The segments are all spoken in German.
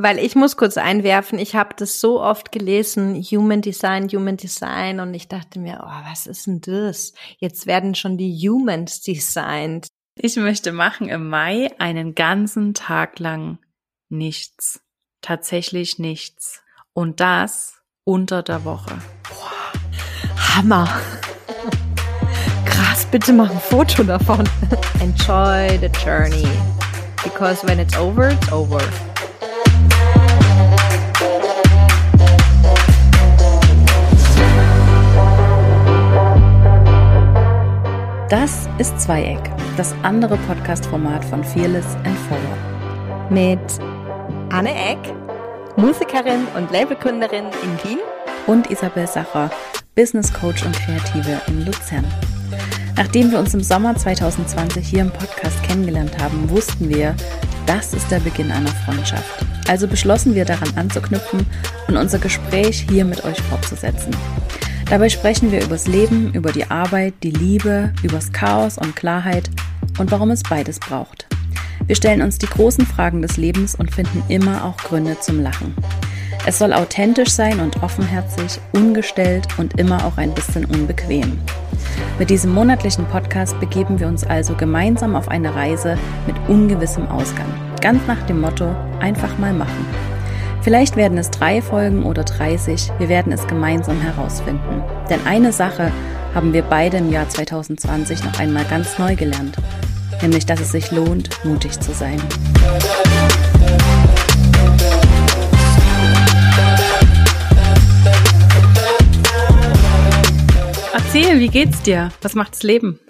Weil ich muss kurz einwerfen, ich habe das so oft gelesen, Human Design, Human Design, und ich dachte mir, oh, was ist denn das? Jetzt werden schon die Humans designed. Ich möchte machen im Mai einen ganzen Tag lang nichts. Tatsächlich nichts. Und das unter der Woche. Boah, Hammer. Krass, bitte mach ein Foto davon. Enjoy the journey. Because when it's over, it's over. Das ist Zweieck, das andere Podcast-Format von Fearless and Forward. Mit Anne Eck, Musikerin und Labelgründerin in Wien. Und Isabel Sacher, Business Coach und Kreative in Luzern. Nachdem wir uns im Sommer 2020 hier im Podcast kennengelernt haben, wussten wir, das ist der Beginn einer Freundschaft. Also beschlossen wir daran anzuknüpfen und unser Gespräch hier mit euch fortzusetzen. Dabei sprechen wir übers Leben, über die Arbeit, die Liebe, übers Chaos und Klarheit und warum es beides braucht. Wir stellen uns die großen Fragen des Lebens und finden immer auch Gründe zum Lachen. Es soll authentisch sein und offenherzig, ungestellt und immer auch ein bisschen unbequem. Mit diesem monatlichen Podcast begeben wir uns also gemeinsam auf eine Reise mit ungewissem Ausgang. Ganz nach dem Motto, einfach mal machen. Vielleicht werden es drei Folgen oder 30, wir werden es gemeinsam herausfinden. Denn eine Sache haben wir beide im Jahr 2020 noch einmal ganz neu gelernt, nämlich dass es sich lohnt, mutig zu sein. Erzähl, wie geht's dir? Was macht das Leben?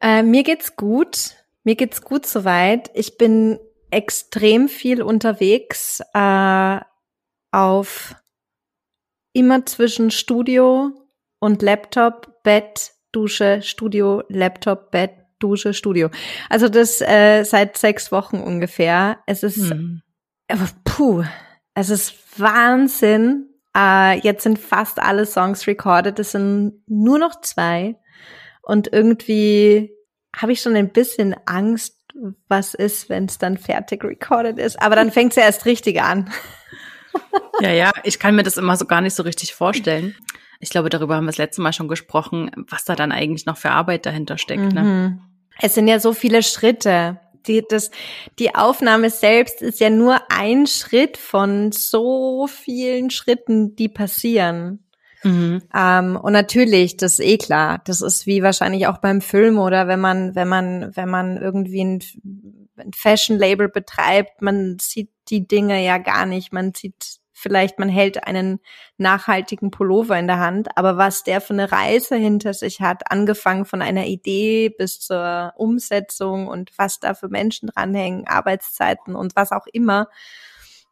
Äh, mir geht's gut. Mir geht's gut soweit. Ich bin extrem viel unterwegs äh, auf immer zwischen Studio und Laptop, Bett, Dusche, Studio, Laptop, Bett, Dusche, Studio. Also das äh, seit sechs Wochen ungefähr. Es ist, hm. puh, es ist Wahnsinn. Äh, jetzt sind fast alle Songs recorded. Es sind nur noch zwei. Und irgendwie habe ich schon ein bisschen Angst, was ist, wenn es dann fertig recorded ist. Aber dann fängt es ja erst richtig an. ja, ja, ich kann mir das immer so gar nicht so richtig vorstellen. Ich glaube, darüber haben wir das letzte Mal schon gesprochen, was da dann eigentlich noch für Arbeit dahinter steckt. Ne? Mhm. Ne? Es sind ja so viele Schritte. Die, das, die Aufnahme selbst ist ja nur ein Schritt von so vielen Schritten, die passieren. Mhm. Ähm, und natürlich, das ist eh klar. Das ist wie wahrscheinlich auch beim Film oder wenn man, wenn man, wenn man irgendwie ein, ein Fashion-Label betreibt, man sieht die Dinge ja gar nicht. Man sieht vielleicht, man hält einen nachhaltigen Pullover in der Hand, aber was der für eine Reise hinter sich hat, angefangen von einer Idee bis zur Umsetzung und was da für Menschen dranhängen, Arbeitszeiten und was auch immer,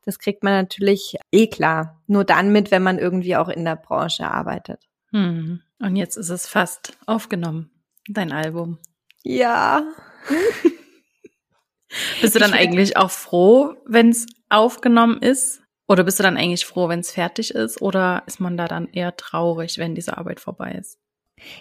das kriegt man natürlich eh klar. Nur dann mit, wenn man irgendwie auch in der Branche arbeitet. Hm. Und jetzt ist es fast aufgenommen, dein Album. Ja. bist du dann eigentlich auch froh, wenn es aufgenommen ist? Oder bist du dann eigentlich froh, wenn es fertig ist? Oder ist man da dann eher traurig, wenn diese Arbeit vorbei ist?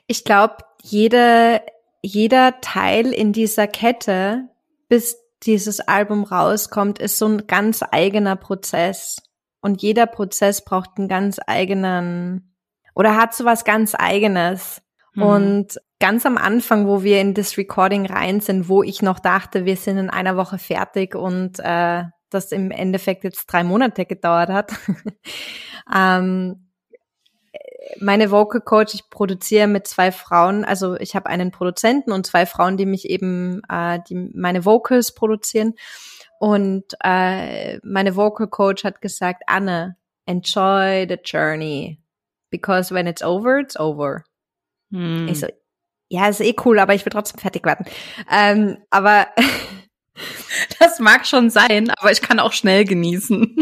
Ich glaube, jede, jeder Teil in dieser Kette, bis dieses Album rauskommt, ist so ein ganz eigener Prozess. Und jeder Prozess braucht einen ganz eigenen oder hat so was ganz eigenes. Mhm. Und ganz am Anfang, wo wir in das Recording rein sind, wo ich noch dachte, wir sind in einer Woche fertig und äh, das im Endeffekt jetzt drei Monate gedauert hat, ähm, meine Vocal Coach, ich produziere mit zwei Frauen, also ich habe einen Produzenten und zwei Frauen, die mich eben, äh, die meine Vocals produzieren. Und äh, meine Vocal Coach hat gesagt, Anne, enjoy the journey. Because when it's over, it's over. Hm. Ich so, ja, ist eh cool, aber ich will trotzdem fertig werden. Ähm, aber das mag schon sein, aber ich kann auch schnell genießen.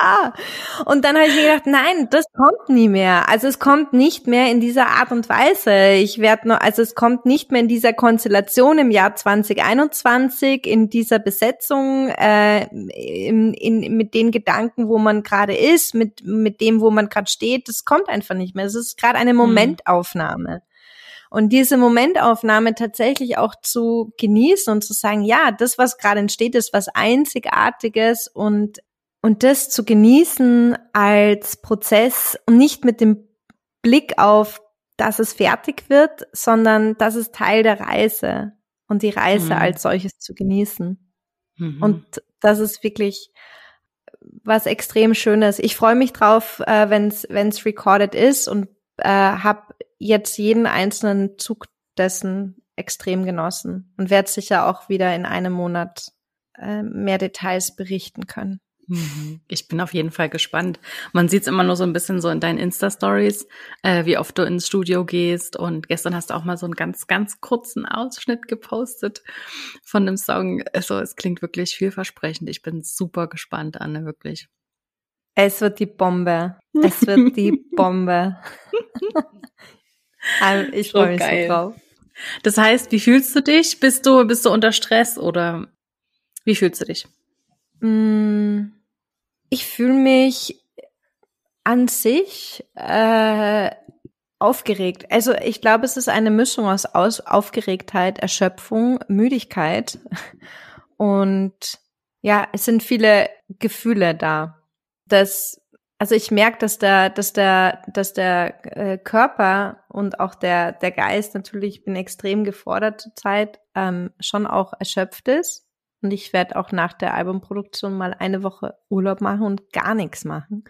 Ja. Und dann habe ich mir gedacht, nein, das kommt nie mehr. Also es kommt nicht mehr in dieser Art und Weise. Ich werde nur, also es kommt nicht mehr in dieser Konstellation im Jahr 2021, in dieser Besetzung, äh, in, in, mit den Gedanken, wo man gerade ist, mit, mit dem, wo man gerade steht. Das kommt einfach nicht mehr. Es ist gerade eine mhm. Momentaufnahme. Und diese Momentaufnahme tatsächlich auch zu genießen und zu sagen, ja, das, was gerade entsteht, ist was Einzigartiges und, und das zu genießen als Prozess und nicht mit dem Blick auf, dass es fertig wird, sondern dass es Teil der Reise und die Reise mhm. als solches zu genießen. Mhm. Und das ist wirklich was extrem Schönes. Ich freue mich drauf, äh, wenn es recorded ist und äh, habe jetzt jeden einzelnen Zug dessen extrem genossen und werde sicher auch wieder in einem Monat äh, mehr Details berichten können. Mhm. Ich bin auf jeden Fall gespannt. Man sieht es immer nur so ein bisschen so in deinen Insta-Stories, äh, wie oft du ins Studio gehst. Und gestern hast du auch mal so einen ganz, ganz kurzen Ausschnitt gepostet von dem Song. Also es klingt wirklich vielversprechend. Ich bin super gespannt, Anne, wirklich. Es wird die Bombe. Es wird die Bombe. Also, ich freue mich so drauf. Das heißt, wie fühlst du dich? Bist du, bist du unter Stress oder wie fühlst du dich? Mm, ich fühle mich an sich äh, aufgeregt. Also ich glaube, es ist eine Mischung aus, aus Aufgeregtheit, Erschöpfung, Müdigkeit und ja, es sind viele Gefühle da. Das, also ich merke, dass der, dass der, dass der äh, Körper und auch der der Geist natürlich, ich bin extrem gefordert zurzeit, ähm, schon auch erschöpft ist und ich werde auch nach der Albumproduktion mal eine Woche Urlaub machen und gar nichts machen.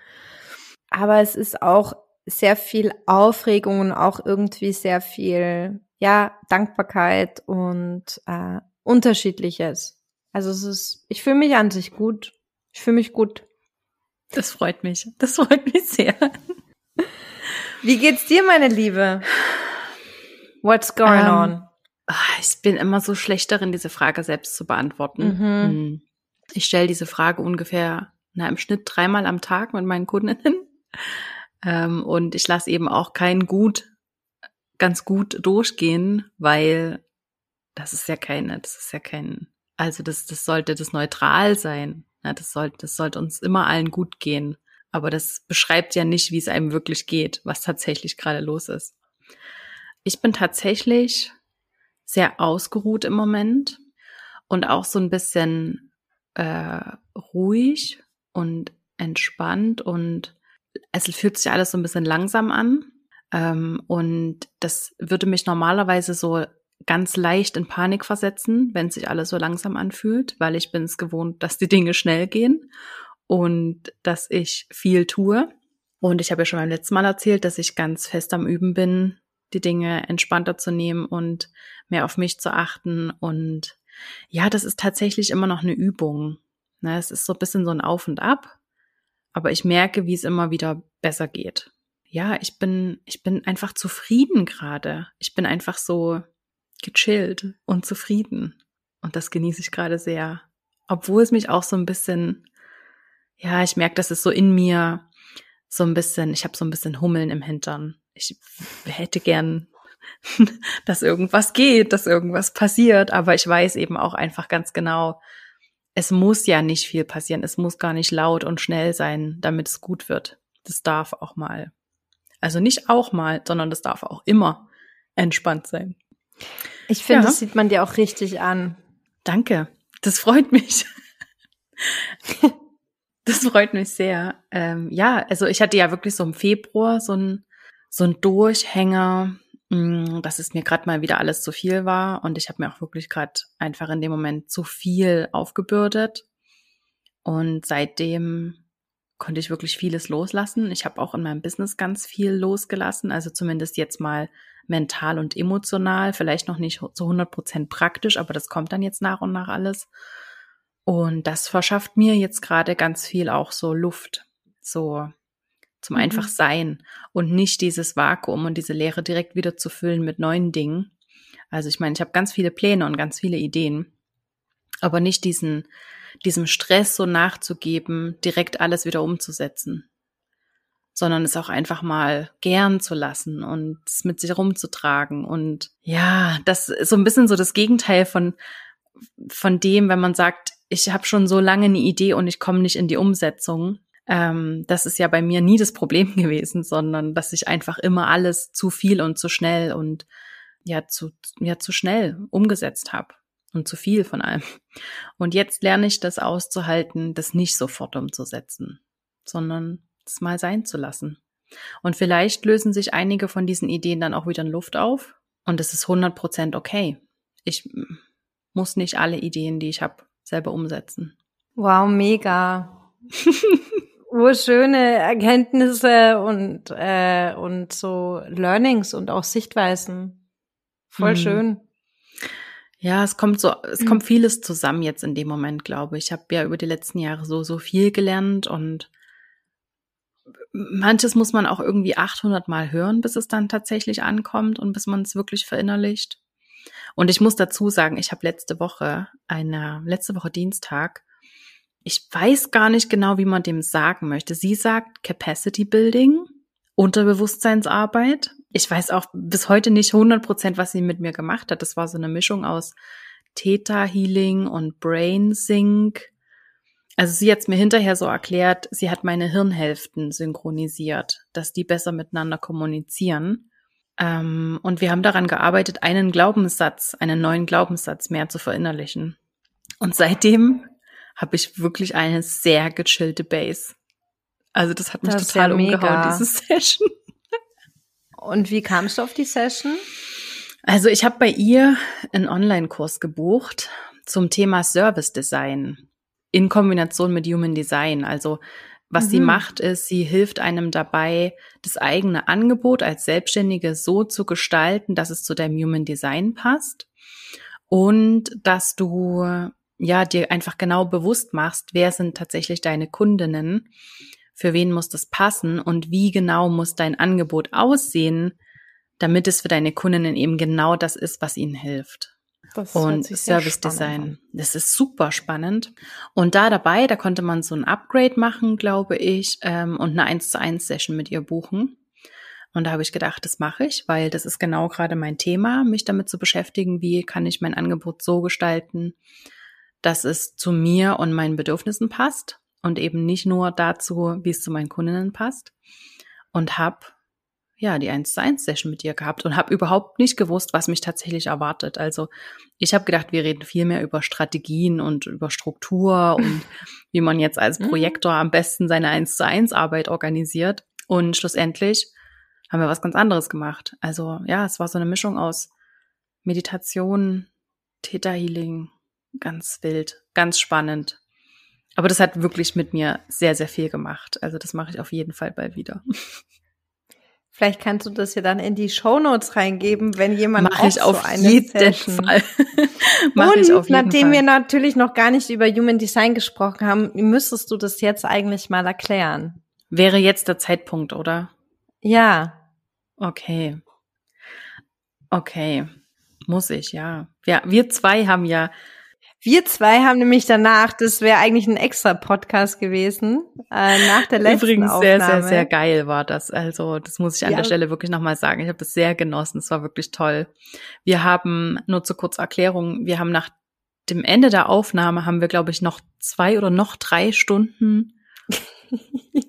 Aber es ist auch sehr viel Aufregung und auch irgendwie sehr viel, ja, Dankbarkeit und äh, unterschiedliches. Also es ist, ich fühle mich an sich gut. Ich fühle mich gut. Das freut mich. Das freut mich sehr. Wie geht's dir, meine Liebe? What's going um, ähm, on? Ah, ich bin immer so schlecht darin, diese Frage selbst zu beantworten. Mhm. Hm. Ich stelle diese Frage ungefähr na, im Schnitt dreimal am Tag mit meinen Kundinnen. Ähm, und ich lasse eben auch kein Gut ganz gut durchgehen, weil das ist ja keine, das ist ja kein, also das, das sollte das neutral sein. Ja, das sollte, das sollte uns immer allen gut gehen. Aber das beschreibt ja nicht, wie es einem wirklich geht, was tatsächlich gerade los ist. Ich bin tatsächlich sehr ausgeruht im Moment und auch so ein bisschen äh, ruhig und entspannt und es fühlt sich alles so ein bisschen langsam an. Ähm, und das würde mich normalerweise so ganz leicht in Panik versetzen, wenn sich alles so langsam anfühlt, weil ich bin es gewohnt, dass die Dinge schnell gehen und dass ich viel tue. Und ich habe ja schon beim letzten Mal erzählt, dass ich ganz fest am Üben bin, die Dinge entspannter zu nehmen und mehr auf mich zu achten. Und ja, das ist tatsächlich immer noch eine Übung. Ne, es ist so ein bisschen so ein Auf und Ab, aber ich merke, wie es immer wieder besser geht. Ja, ich bin, ich bin einfach zufrieden gerade. Ich bin einfach so gechillt und zufrieden. Und das genieße ich gerade sehr. Obwohl es mich auch so ein bisschen, ja, ich merke, dass es so in mir so ein bisschen, ich habe so ein bisschen Hummeln im Hintern ich hätte gern, dass irgendwas geht, dass irgendwas passiert, aber ich weiß eben auch einfach ganz genau, es muss ja nicht viel passieren, es muss gar nicht laut und schnell sein, damit es gut wird. Das darf auch mal. Also nicht auch mal, sondern das darf auch immer entspannt sein. Ich finde, ja. das sieht man dir auch richtig an. Danke. Das freut mich. das freut mich sehr. Ähm, ja, also ich hatte ja wirklich so im Februar so ein so ein Durchhänger, mm, dass es mir gerade mal wieder alles zu viel war. Und ich habe mir auch wirklich gerade einfach in dem Moment zu viel aufgebürdet. Und seitdem konnte ich wirklich vieles loslassen. Ich habe auch in meinem Business ganz viel losgelassen, also zumindest jetzt mal mental und emotional, vielleicht noch nicht zu 100 Prozent praktisch, aber das kommt dann jetzt nach und nach alles. Und das verschafft mir jetzt gerade ganz viel auch so Luft, so zum mhm. einfach sein und nicht dieses Vakuum und diese Leere direkt wieder zu füllen mit neuen Dingen. Also ich meine, ich habe ganz viele Pläne und ganz viele Ideen, aber nicht diesen, diesem Stress so nachzugeben, direkt alles wieder umzusetzen, sondern es auch einfach mal gern zu lassen und es mit sich rumzutragen und ja, das ist so ein bisschen so das Gegenteil von von dem, wenn man sagt, ich habe schon so lange eine Idee und ich komme nicht in die Umsetzung, ähm, das ist ja bei mir nie das Problem gewesen, sondern dass ich einfach immer alles zu viel und zu schnell und ja zu, ja zu schnell umgesetzt habe und zu viel von allem. Und jetzt lerne ich das auszuhalten, das nicht sofort umzusetzen, sondern es mal sein zu lassen. Und vielleicht lösen sich einige von diesen Ideen dann auch wieder in Luft auf und es ist 100% okay. Ich muss nicht alle Ideen, die ich habe, selber umsetzen. Wow, mega. Urschöne Erkenntnisse und, äh, und so Learnings und auch Sichtweisen. Voll mhm. schön. Ja, es kommt so, es mhm. kommt vieles zusammen jetzt in dem Moment, glaube ich. Ich habe ja über die letzten Jahre so, so viel gelernt und manches muss man auch irgendwie 800 Mal hören, bis es dann tatsächlich ankommt und bis man es wirklich verinnerlicht. Und ich muss dazu sagen, ich habe letzte Woche, eine, letzte Woche Dienstag, ich weiß gar nicht genau, wie man dem sagen möchte. Sie sagt Capacity Building, Unterbewusstseinsarbeit. Ich weiß auch bis heute nicht 100 Prozent, was sie mit mir gemacht hat. Das war so eine Mischung aus Theta Healing und Brain Sync. Also sie hat es mir hinterher so erklärt, sie hat meine Hirnhälften synchronisiert, dass die besser miteinander kommunizieren. Ähm, und wir haben daran gearbeitet, einen Glaubenssatz, einen neuen Glaubenssatz mehr zu verinnerlichen. Und seitdem habe ich wirklich eine sehr gechillte Base. Also das hat mich das total ja umgehauen, diese Session. Und wie kamst du auf die Session? Also ich habe bei ihr einen Online-Kurs gebucht zum Thema Service Design in Kombination mit Human Design. Also was mhm. sie macht, ist, sie hilft einem dabei, das eigene Angebot als Selbstständige so zu gestalten, dass es zu deinem Human Design passt und dass du ja, dir einfach genau bewusst machst, wer sind tatsächlich deine Kundinnen, für wen muss das passen und wie genau muss dein Angebot aussehen, damit es für deine Kundinnen eben genau das ist, was ihnen hilft. Das und Service Design. Das ist super spannend. Und da dabei, da konnte man so ein Upgrade machen, glaube ich, ähm, und eine 1 zu 1 Session mit ihr buchen. Und da habe ich gedacht, das mache ich, weil das ist genau gerade mein Thema, mich damit zu beschäftigen, wie kann ich mein Angebot so gestalten, dass es zu mir und meinen Bedürfnissen passt und eben nicht nur dazu, wie es zu meinen Kundinnen passt. Und habe ja die 1 zu 1 Session mit ihr gehabt und habe überhaupt nicht gewusst, was mich tatsächlich erwartet. Also ich habe gedacht, wir reden viel mehr über Strategien und über Struktur und wie man jetzt als mhm. Projektor am besten seine 1 zu 1 Arbeit organisiert. Und schlussendlich haben wir was ganz anderes gemacht. Also ja, es war so eine Mischung aus Meditation, Theta Healing, ganz wild, ganz spannend. Aber das hat wirklich mit mir sehr, sehr viel gemacht. Also das mache ich auf jeden Fall bald wieder. Vielleicht kannst du das ja dann in die Show Notes reingeben, wenn jemand Mach ich auf so eine jeden Session. Fall. Mach Und ich auf jeden nachdem Fall. wir natürlich noch gar nicht über Human Design gesprochen haben, müsstest du das jetzt eigentlich mal erklären. Wäre jetzt der Zeitpunkt, oder? Ja. Okay. Okay. Muss ich, ja. Ja, wir zwei haben ja wir zwei haben nämlich danach, das wäre eigentlich ein extra Podcast gewesen, äh, nach der letzten Übrigens Aufnahme. sehr, sehr, sehr geil war das. Also das muss ich an ja. der Stelle wirklich nochmal sagen. Ich habe das sehr genossen. Es war wirklich toll. Wir haben, nur zur Kurzerklärung, wir haben nach dem Ende der Aufnahme haben wir, glaube ich, noch zwei oder noch drei Stunden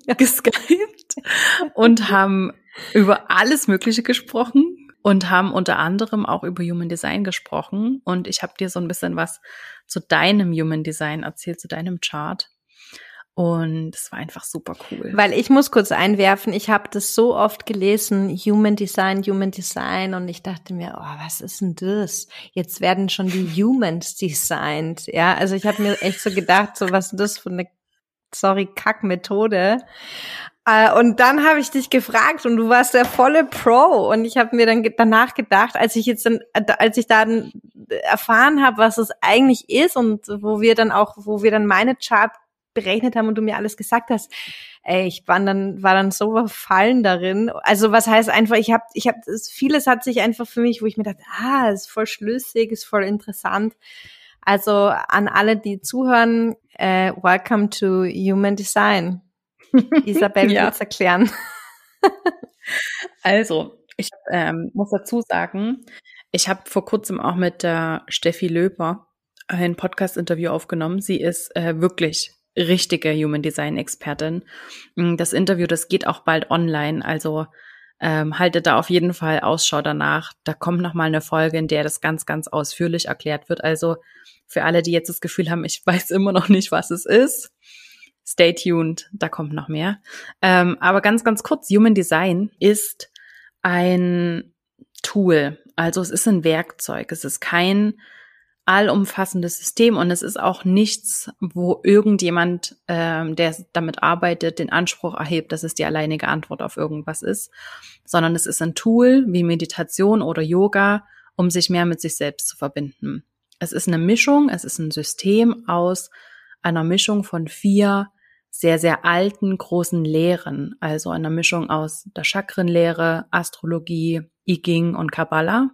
ja. geskypt und haben über alles Mögliche gesprochen und haben unter anderem auch über Human Design gesprochen. Und ich habe dir so ein bisschen was zu deinem Human Design erzählt, zu deinem Chart. Und es war einfach super cool. Weil ich muss kurz einwerfen, ich habe das so oft gelesen, Human Design, Human Design, und ich dachte mir, oh, was ist denn das? Jetzt werden schon die Humans designed. Ja, also ich habe mir echt so gedacht, so was ist das für eine, sorry, Kackmethode. Äh, und dann habe ich dich gefragt und du warst der volle Pro und ich habe mir dann danach gedacht, als ich jetzt dann, als ich dann erfahren habe, was es eigentlich ist und wo wir dann auch, wo wir dann meine Chart berechnet haben und du mir alles gesagt hast, ey, ich war dann war dann so verfallen darin. Also was heißt einfach, ich habe ich habe vieles hat sich einfach für mich, wo ich mir dachte, ah, ist voll schlüssig, ist voll interessant. Also an alle, die zuhören, äh, welcome to Human Design. Isabel ja. will's erklären. also, ich ähm, muss dazu sagen, ich habe vor kurzem auch mit der Steffi Löper ein Podcast-Interview aufgenommen. Sie ist äh, wirklich richtige Human Design Expertin. Mm, das Interview, das geht auch bald online. Also ähm, haltet da auf jeden Fall Ausschau danach. Da kommt noch mal eine Folge, in der das ganz, ganz ausführlich erklärt wird. Also für alle, die jetzt das Gefühl haben, ich weiß immer noch nicht, was es ist, stay tuned, da kommt noch mehr. Ähm, aber ganz, ganz kurz, Human Design ist ein Tool, also es ist ein Werkzeug, es ist kein allumfassendes System und es ist auch nichts, wo irgendjemand, ähm, der damit arbeitet, den Anspruch erhebt, dass es die alleinige Antwort auf irgendwas ist, sondern es ist ein Tool wie Meditation oder Yoga, um sich mehr mit sich selbst zu verbinden. Es ist eine Mischung, es ist ein System aus einer Mischung von vier sehr, sehr alten, großen Lehren, also einer Mischung aus der Chakrenlehre, Astrologie, I Ching und Kabbalah.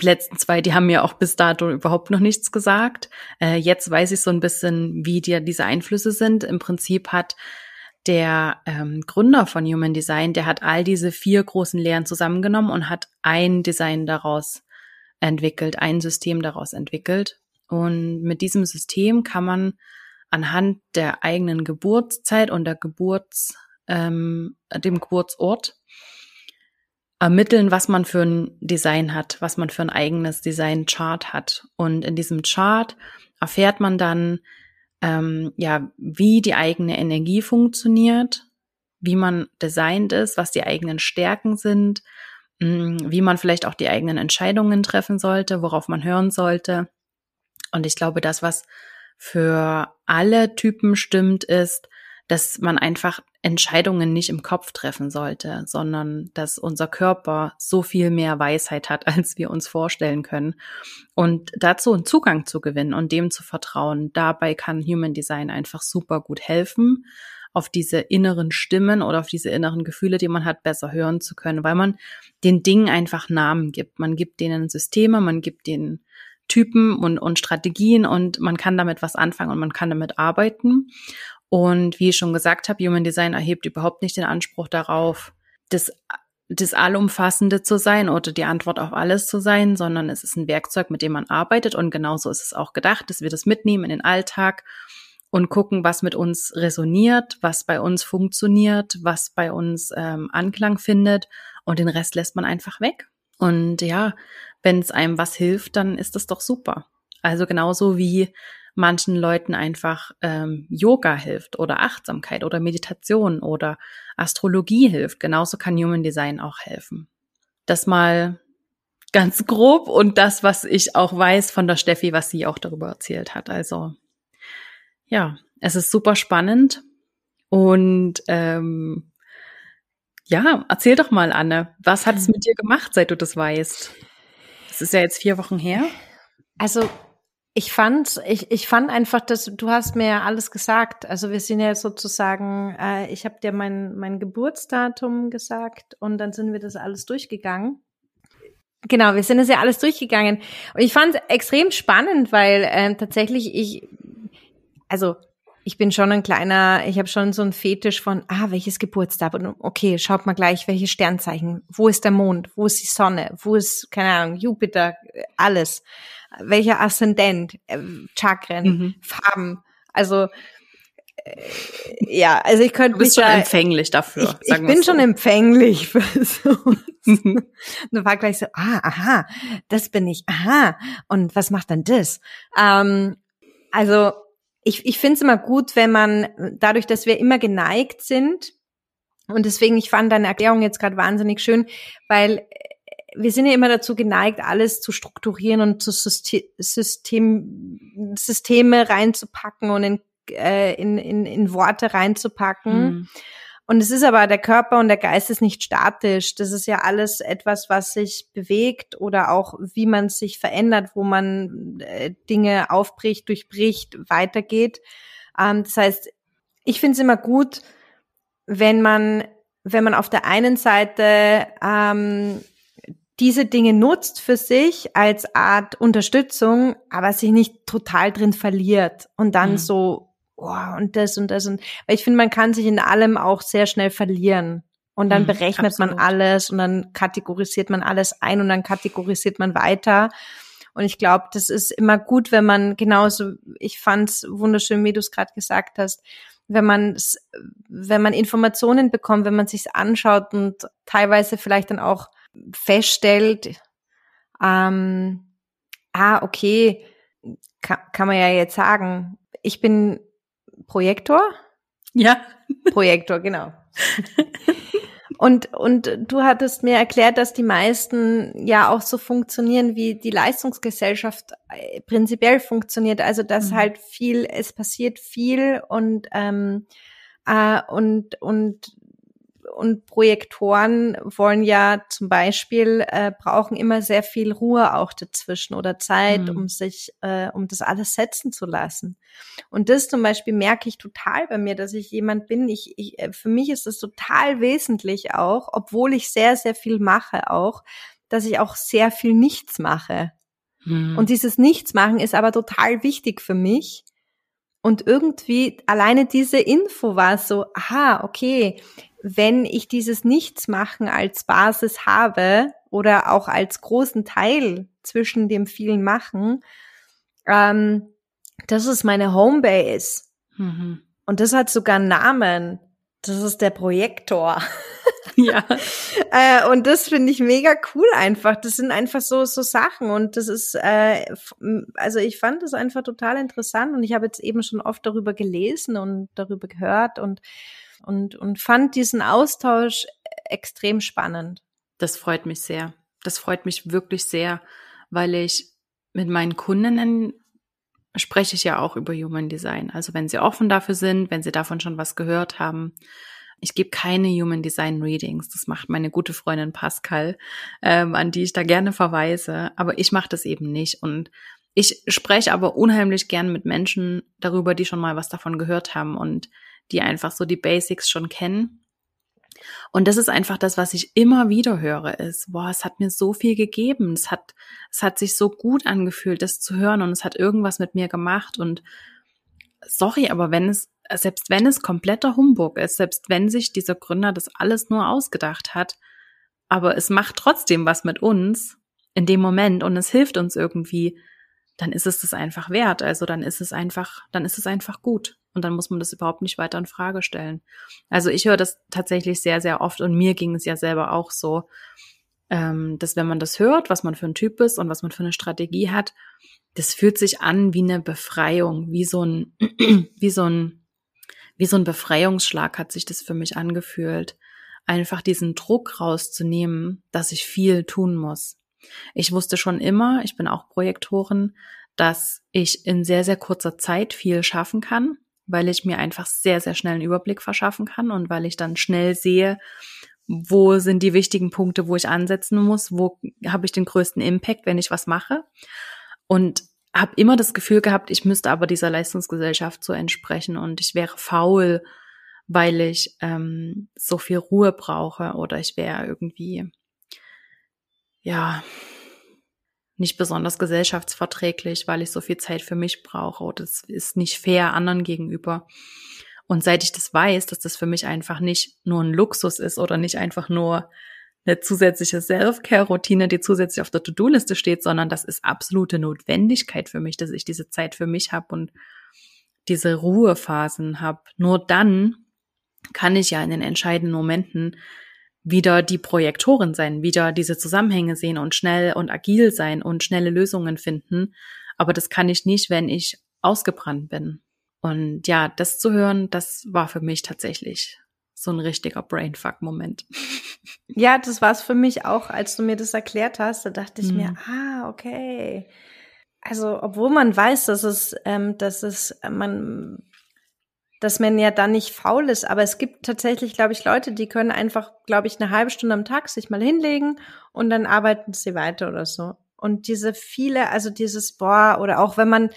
Die letzten zwei, die haben mir auch bis dato überhaupt noch nichts gesagt. Äh, jetzt weiß ich so ein bisschen, wie dir diese Einflüsse sind. Im Prinzip hat der ähm, Gründer von Human Design, der hat all diese vier großen Lehren zusammengenommen und hat ein Design daraus entwickelt, ein System daraus entwickelt. Und mit diesem System kann man anhand der eigenen Geburtszeit und der Geburts, ähm, dem Geburtsort ermitteln, was man für ein Design hat, was man für ein eigenes Design-Chart hat. Und in diesem Chart erfährt man dann, ähm, ja, wie die eigene Energie funktioniert, wie man designt ist, was die eigenen Stärken sind, mh, mm, wie man vielleicht auch die eigenen Entscheidungen treffen sollte, worauf man hören sollte. Und ich glaube, das, was für alle Typen stimmt, ist, dass man einfach Entscheidungen nicht im Kopf treffen sollte, sondern dass unser Körper so viel mehr Weisheit hat, als wir uns vorstellen können. Und dazu einen Zugang zu gewinnen und dem zu vertrauen, dabei kann Human Design einfach super gut helfen, auf diese inneren Stimmen oder auf diese inneren Gefühle, die man hat, besser hören zu können, weil man den Dingen einfach Namen gibt. Man gibt denen Systeme, man gibt denen Typen und, und Strategien und man kann damit was anfangen und man kann damit arbeiten. Und wie ich schon gesagt habe, Human Design erhebt überhaupt nicht den Anspruch darauf, das, das Allumfassende zu sein oder die Antwort auf alles zu sein, sondern es ist ein Werkzeug, mit dem man arbeitet und genauso ist es auch gedacht, dass wir das mitnehmen in den Alltag und gucken, was mit uns resoniert, was bei uns funktioniert, was bei uns ähm, Anklang findet und den Rest lässt man einfach weg. Und ja, wenn es einem was hilft, dann ist das doch super. Also genauso wie manchen Leuten einfach ähm, Yoga hilft oder Achtsamkeit oder Meditation oder Astrologie hilft. Genauso kann Human Design auch helfen. Das mal ganz grob und das, was ich auch weiß von der Steffi, was sie auch darüber erzählt hat. Also ja, es ist super spannend und ähm, ja, erzähl doch mal, Anne, was hat es mit dir gemacht, seit du das weißt? Es ist ja jetzt vier Wochen her. Also ich fand, ich, ich fand einfach, dass du hast mir ja alles gesagt. Also wir sind ja sozusagen, äh, ich habe dir mein, mein Geburtsdatum gesagt und dann sind wir das alles durchgegangen. Genau, wir sind das ja alles durchgegangen. Und ich fand es extrem spannend, weil äh, tatsächlich ich, also ich bin schon ein kleiner, ich habe schon so ein Fetisch von, ah, welches Geburtsdatum? Okay, schaut mal gleich, welche Sternzeichen, wo ist der Mond, wo ist die Sonne, wo ist, keine Ahnung, Jupiter, alles. Welcher Aszendent, äh, Chakren, mhm. Farben. Also äh, ja, also ich könnte. Du bist schon da, empfänglich dafür. Ich, ich bin so. schon empfänglich für so. Mhm. Und war gleich so, ah, aha, das bin ich, aha. Und was macht denn das? Ähm, also ich, ich finde es immer gut, wenn man, dadurch, dass wir immer geneigt sind, und deswegen, ich fand deine Erklärung jetzt gerade wahnsinnig schön, weil äh, wir sind ja immer dazu geneigt, alles zu strukturieren und zu System, System Systeme reinzupacken und in, äh, in, in, in Worte reinzupacken. Mhm. Und es ist aber, der Körper und der Geist ist nicht statisch. Das ist ja alles etwas, was sich bewegt oder auch wie man sich verändert, wo man äh, Dinge aufbricht, durchbricht, weitergeht. Ähm, das heißt, ich finde es immer gut, wenn man, wenn man auf der einen Seite ähm, diese Dinge nutzt für sich als Art Unterstützung, aber sich nicht total drin verliert und dann mhm. so oh, und das und das und weil ich finde, man kann sich in allem auch sehr schnell verlieren. Und dann mhm, berechnet absolut. man alles und dann kategorisiert man alles ein und dann kategorisiert man weiter. Und ich glaube, das ist immer gut, wenn man genauso, ich fand's wunderschön, wie du es gerade gesagt hast, wenn man wenn man Informationen bekommt, wenn man sich's anschaut und teilweise vielleicht dann auch feststellt, ähm, ah, okay, kann, kann man ja jetzt sagen, ich bin Projektor. Ja. Projektor, genau. Und, und du hattest mir erklärt, dass die meisten ja auch so funktionieren, wie die Leistungsgesellschaft äh, prinzipiell funktioniert. Also dass mhm. halt viel, es passiert viel und ähm, äh, und und und Projektoren wollen ja zum Beispiel äh, brauchen immer sehr viel Ruhe auch dazwischen oder Zeit, mhm. um sich, äh, um das alles setzen zu lassen. Und das zum Beispiel merke ich total bei mir, dass ich jemand bin. Ich, ich äh, für mich ist es total wesentlich auch, obwohl ich sehr sehr viel mache auch, dass ich auch sehr viel nichts mache. Mhm. Und dieses Nichtsmachen ist aber total wichtig für mich. Und irgendwie alleine diese Info war so, aha, okay, wenn ich dieses Nichtsmachen als Basis habe oder auch als großen Teil zwischen dem vielen Machen, ähm, das ist meine Homebase. Mhm. Und das hat sogar einen Namen. Das ist der Projektor. Ja. äh, und das finde ich mega cool einfach. Das sind einfach so so Sachen und das ist äh, also ich fand das einfach total interessant und ich habe jetzt eben schon oft darüber gelesen und darüber gehört und und, und fand diesen Austausch extrem spannend. Das freut mich sehr. Das freut mich wirklich sehr, weil ich mit meinen Kundinnen spreche ich ja auch über Human Design. Also wenn sie offen dafür sind, wenn sie davon schon was gehört haben. Ich gebe keine Human Design Readings. Das macht meine gute Freundin Pascal, ähm, an die ich da gerne verweise. Aber ich mache das eben nicht. Und ich spreche aber unheimlich gern mit Menschen darüber, die schon mal was davon gehört haben. Und die einfach so die Basics schon kennen. Und das ist einfach das, was ich immer wieder höre, ist, boah, es hat mir so viel gegeben. Es hat, es hat sich so gut angefühlt, das zu hören und es hat irgendwas mit mir gemacht und sorry, aber wenn es, selbst wenn es kompletter Humbug ist, selbst wenn sich dieser Gründer das alles nur ausgedacht hat, aber es macht trotzdem was mit uns in dem Moment und es hilft uns irgendwie, dann ist es das einfach wert. Also dann ist es einfach, dann ist es einfach gut. Und dann muss man das überhaupt nicht weiter in Frage stellen. Also ich höre das tatsächlich sehr, sehr oft und mir ging es ja selber auch so, ähm, dass wenn man das hört, was man für ein Typ ist und was man für eine Strategie hat, das fühlt sich an wie eine Befreiung, wie so ein, wie so ein, wie so ein Befreiungsschlag hat sich das für mich angefühlt. Einfach diesen Druck rauszunehmen, dass ich viel tun muss. Ich wusste schon immer, ich bin auch Projektorin, dass ich in sehr, sehr kurzer Zeit viel schaffen kann weil ich mir einfach sehr, sehr schnell einen Überblick verschaffen kann und weil ich dann schnell sehe, wo sind die wichtigen Punkte, wo ich ansetzen muss, wo habe ich den größten Impact, wenn ich was mache. Und habe immer das Gefühl gehabt, ich müsste aber dieser Leistungsgesellschaft so entsprechen und ich wäre faul, weil ich ähm, so viel Ruhe brauche oder ich wäre irgendwie, ja, nicht besonders gesellschaftsverträglich, weil ich so viel Zeit für mich brauche oder es ist nicht fair anderen gegenüber. Und seit ich das weiß, dass das für mich einfach nicht nur ein Luxus ist oder nicht einfach nur eine zusätzliche Self-Care-Routine, die zusätzlich auf der To-Do-Liste steht, sondern das ist absolute Notwendigkeit für mich, dass ich diese Zeit für mich habe und diese Ruhephasen habe. Nur dann kann ich ja in den entscheidenden Momenten wieder die Projektorin sein, wieder diese Zusammenhänge sehen und schnell und agil sein und schnelle Lösungen finden. Aber das kann ich nicht, wenn ich ausgebrannt bin. Und ja, das zu hören, das war für mich tatsächlich so ein richtiger Brainfuck-Moment. Ja, das war es für mich auch, als du mir das erklärt hast. Da dachte ich mhm. mir, ah, okay. Also, obwohl man weiß, dass es, ähm, dass es, man dass man ja dann nicht faul ist. Aber es gibt tatsächlich, glaube ich, Leute, die können einfach, glaube ich, eine halbe Stunde am Tag sich mal hinlegen und dann arbeiten sie weiter oder so. Und diese viele, also dieses Boah, oder auch wenn man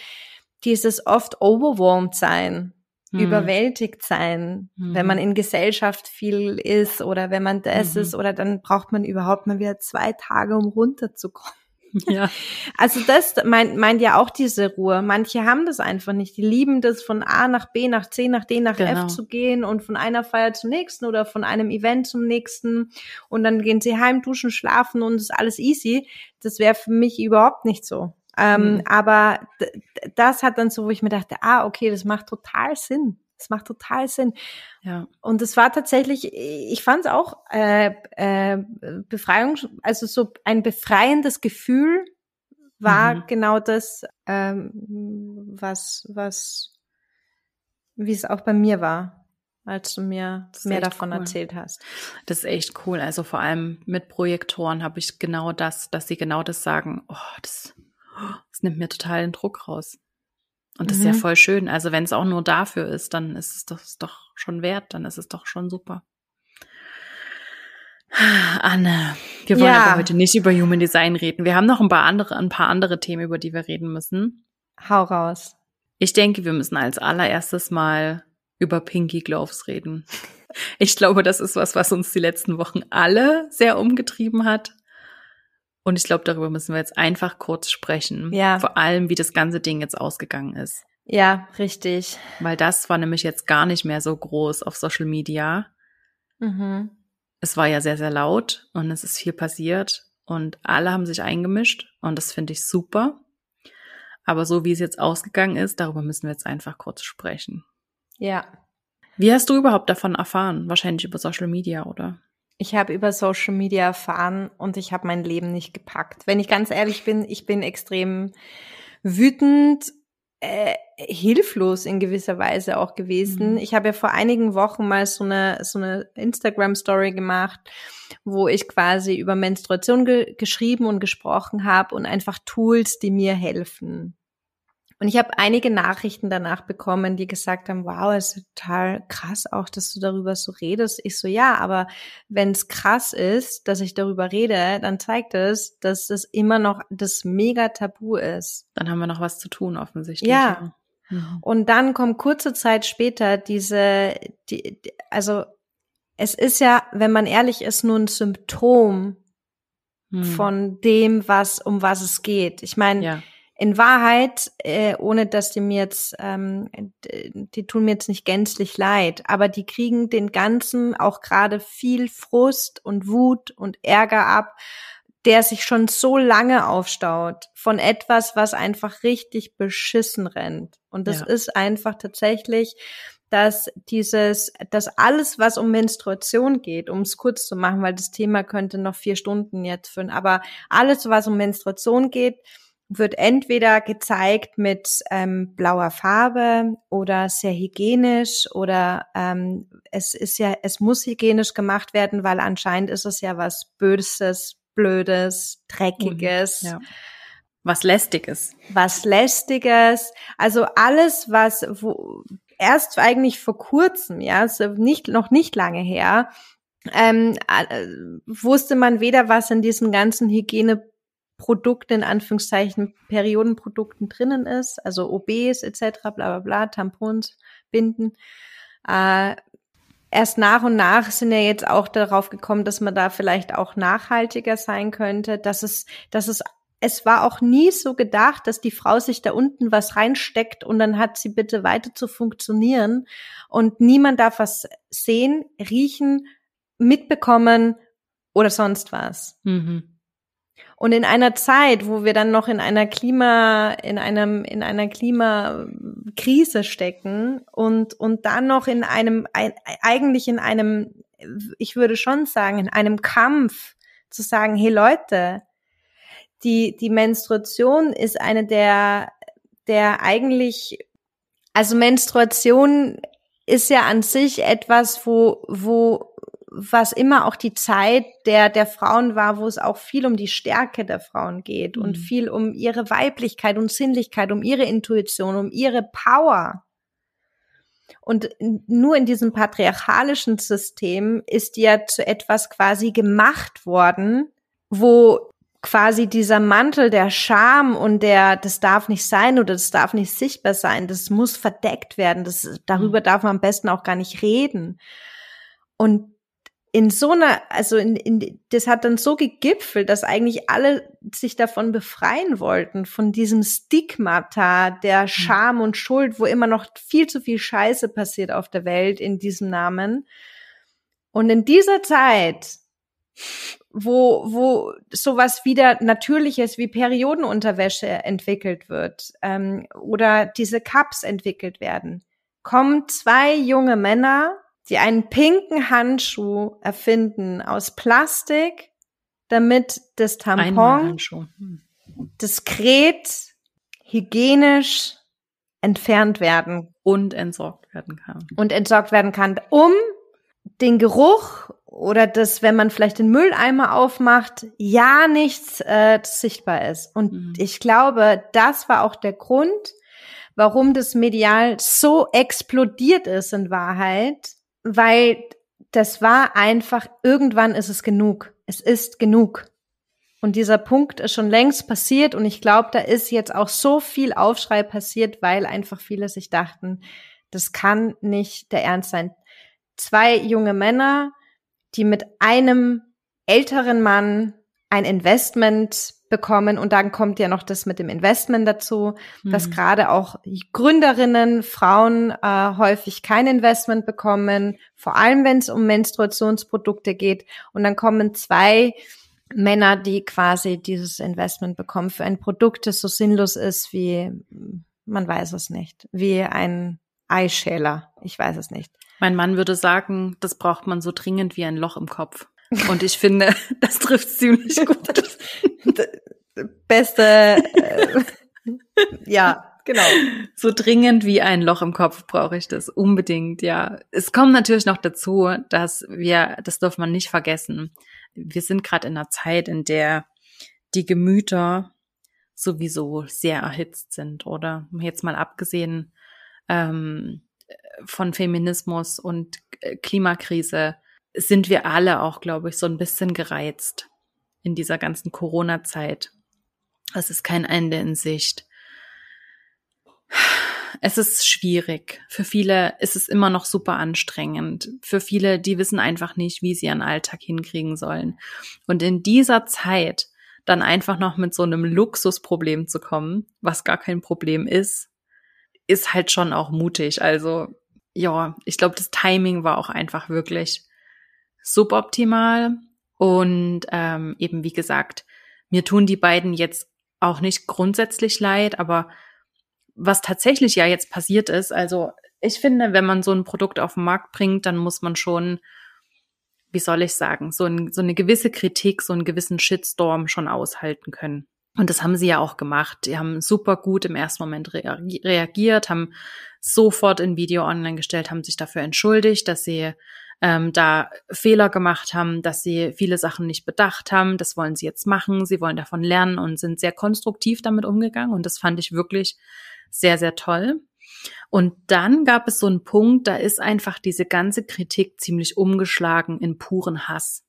dieses oft overwhelmed sein, mhm. überwältigt sein, mhm. wenn man in Gesellschaft viel ist oder wenn man das mhm. ist, oder dann braucht man überhaupt mal wieder zwei Tage, um runterzukommen. Ja. Also das meint, meint ja auch diese Ruhe. Manche haben das einfach nicht. Die lieben das von A nach B, nach C, nach D, nach genau. F zu gehen und von einer Feier zum nächsten oder von einem Event zum nächsten. Und dann gehen sie heim, duschen, schlafen und ist alles easy. Das wäre für mich überhaupt nicht so. Ähm, mhm. Aber das hat dann so, wo ich mir dachte, ah, okay, das macht total Sinn. Es macht total Sinn. Ja. Und es war tatsächlich, ich fand es auch äh, äh, Befreiung, also so ein befreiendes Gefühl war Mhm. genau das, ähm, was, was, wie es auch bei mir war, als du mir Das mehr davon cool. erzählt hast. Das ist echt cool. Also vor allem mit Projektoren habe ich genau das, dass sie genau das sagen. Oh, das, das nimmt mir total den Druck raus. Und das ist ja Mhm. voll schön. Also wenn es auch nur dafür ist, dann ist es doch, ist doch schon wert, dann ist es doch schon super. Anne, wir wollen Ja. aber heute nicht über Human Design reden. Wir haben noch ein paar andere, ein paar andere Themen, über die wir reden müssen. Hau raus. Ich denke, wir müssen als allererstes mal über Pinky Gloves reden. Ich glaube, das ist was, was uns die letzten Wochen alle sehr umgetrieben hat. Und ich glaube, darüber müssen wir jetzt einfach kurz sprechen. Ja. Vor allem, wie das ganze Ding jetzt ausgegangen ist. Ja, richtig. Weil das war nämlich jetzt gar nicht mehr so groß auf Social Media. Mhm. Es war ja sehr, sehr laut und es ist viel passiert und alle haben sich eingemischt und das finde ich super. Aber so wie es jetzt ausgegangen ist, darüber müssen wir jetzt einfach kurz sprechen. Ja. Wie hast du überhaupt davon erfahren? Wahrscheinlich über Social Media, oder? Ich habe über Social Media erfahren und ich habe mein Leben nicht gepackt. Wenn ich ganz ehrlich bin, ich bin extrem wütend, äh, hilflos in gewisser Weise auch gewesen. Mhm. Ich habe ja vor einigen Wochen mal so eine so eine Instagram Story gemacht, wo ich quasi über Menstruation ge geschrieben und gesprochen habe und einfach Tools, die mir helfen. Und ich habe einige Nachrichten danach bekommen, die gesagt haben, wow, es ist total krass auch, dass du darüber so redest. Ich so, ja, aber wenn es krass ist, dass ich darüber rede, dann zeigt es, dass das immer noch das mega Tabu ist. Dann haben wir noch was zu tun, offensichtlich. Ja. Mhm. Und dann kommt kurze Zeit später diese, die, also es ist ja, wenn man ehrlich ist, nur ein Symptom Mhm. von dem, was um was es geht. Ich meine, Ja. In Wahrheit, äh, ohne dass die mir jetzt, ähm, die tun mir jetzt nicht gänzlich leid, aber die kriegen den ganzen auch gerade viel Frust und Wut und Ärger ab, der sich schon so lange aufstaut von etwas, was einfach richtig beschissen rennt. Und das Ja. ist einfach tatsächlich, dass dieses, dass alles, was um Menstruation geht, um es kurz zu machen, weil das Thema könnte noch vier Stunden jetzt führen, aber alles, was um Menstruation geht, wird entweder gezeigt mit ähm, blauer Farbe oder sehr hygienisch oder ähm, es ist ja, es muss hygienisch gemacht werden, weil anscheinend ist es ja was Böses, Blödes, Dreckiges, Ja. Was lästiges. was Lästiges. Also alles, was wo, erst eigentlich vor kurzem, ja, so nicht noch nicht lange her, ähm, äh, wusste man weder, was in diesen ganzen Hygieneprodukten, in Anführungszeichen Periodenprodukten drinnen ist, also OBs etc., bla bla bla, Tampons, Binden. Äh, erst nach und nach sind ja jetzt auch darauf gekommen, dass man da vielleicht auch nachhaltiger sein könnte, dass es, dass es es war auch nie so gedacht, dass die Frau sich da unten was reinsteckt und dann hat sie bitte weiter zu funktionieren und niemand darf was sehen, riechen, mitbekommen oder sonst was. Mhm. Und in einer Zeit, wo wir dann noch in einer Klima, in einem, in einer Klimakrise stecken und, und dann noch in einem, ein, eigentlich in einem, ich würde schon sagen, in einem Kampf zu sagen, hey Leute, die, die Menstruation ist eine der, der eigentlich, also Menstruation ist ja an sich etwas, wo, wo, was immer auch die Zeit der, der Frauen war, wo es auch viel um die Stärke der Frauen geht Mhm. und viel um ihre Weiblichkeit und Sinnlichkeit, um ihre Intuition, um ihre Power. Und nur in diesem patriarchalischen System ist ja zu etwas quasi gemacht worden, wo quasi dieser Mantel der Scham und der, das darf nicht sein oder das darf nicht sichtbar sein, das muss verdeckt werden, das, darüber darf man am besten auch gar nicht reden. Und in so einer, also in, in, das hat dann so gegipfelt, dass eigentlich alle sich davon befreien wollten, von diesem Stigmata der Scham und Schuld, wo immer noch viel zu viel Scheiße passiert auf der Welt in diesem Namen. Und in dieser Zeit, wo, wo sowas wieder Natürliches wie Periodenunterwäsche entwickelt wird ähm, oder diese Cups entwickelt werden, kommen zwei junge Männer, die einen pinken Handschuh erfinden aus Plastik, damit das Tampon hm. diskret, hygienisch entfernt werden. Und entsorgt werden kann. Und entsorgt werden kann, um den Geruch oder das, wenn man vielleicht den Mülleimer aufmacht, ja nichts äh, sichtbar ist. Und mhm. ich glaube, das war auch der Grund, warum das medial so explodiert ist in Wahrheit, weil das war einfach, irgendwann ist es genug. Es ist genug. Und dieser Punkt ist schon längst passiert und ich glaube, da ist jetzt auch so viel Aufschrei passiert, weil einfach viele sich dachten, das kann nicht der Ernst sein. Zwei junge Männer, die mit einem älteren Mann ein Investment bekommen und dann kommt ja noch das mit dem Investment dazu, mhm. dass gerade auch Gründerinnen, Frauen äh, häufig kein Investment bekommen, vor allem wenn es um Menstruationsprodukte geht und dann kommen zwei Männer, die quasi dieses Investment bekommen für ein Produkt, das so sinnlos ist wie, man weiß es nicht, wie ein Eischäler. Ich weiß es nicht. Mein Mann würde sagen, das braucht man so dringend wie ein Loch im Kopf. Und ich finde, das trifft ziemlich gut. Beste, äh, ja, genau. So dringend wie ein Loch im Kopf brauche ich das unbedingt, ja. Es kommt natürlich noch dazu, dass wir, das darf man nicht vergessen, wir sind gerade in einer Zeit, in der die Gemüter sowieso sehr erhitzt sind, oder? Jetzt mal abgesehen ähm, von Feminismus und äh, Klimakrise sind wir alle auch, glaube ich, so ein bisschen gereizt in dieser ganzen Corona-Zeit. Es ist kein Ende in Sicht. Es ist schwierig. Für viele ist es immer noch super anstrengend. Für viele, die wissen einfach nicht, wie sie ihren Alltag hinkriegen sollen. Und in dieser Zeit dann einfach noch mit so einem Luxusproblem zu kommen, was gar kein Problem ist, ist halt schon auch mutig. Also ja, ich glaube, das Timing war auch einfach wirklich suboptimal. Und ähm, eben wie gesagt, mir tun die beiden jetzt auch nicht grundsätzlich leid, aber was tatsächlich ja jetzt passiert ist, also ich finde, wenn man so ein Produkt auf den Markt bringt, dann muss man schon, wie soll ich sagen, so, ein, so eine gewisse Kritik, so einen gewissen Shitstorm schon aushalten können. Und das haben sie ja auch gemacht. Die haben super gut im ersten Moment reagiert, haben sofort ein Video online gestellt, haben sich dafür entschuldigt, dass sie ähm, da Fehler gemacht haben, dass sie viele Sachen nicht bedacht haben. Das wollen sie jetzt machen. Sie wollen davon lernen und sind sehr konstruktiv damit umgegangen. Und das fand ich wirklich sehr, sehr toll. Und dann gab es so einen Punkt, da ist einfach diese ganze Kritik ziemlich umgeschlagen in puren Hass.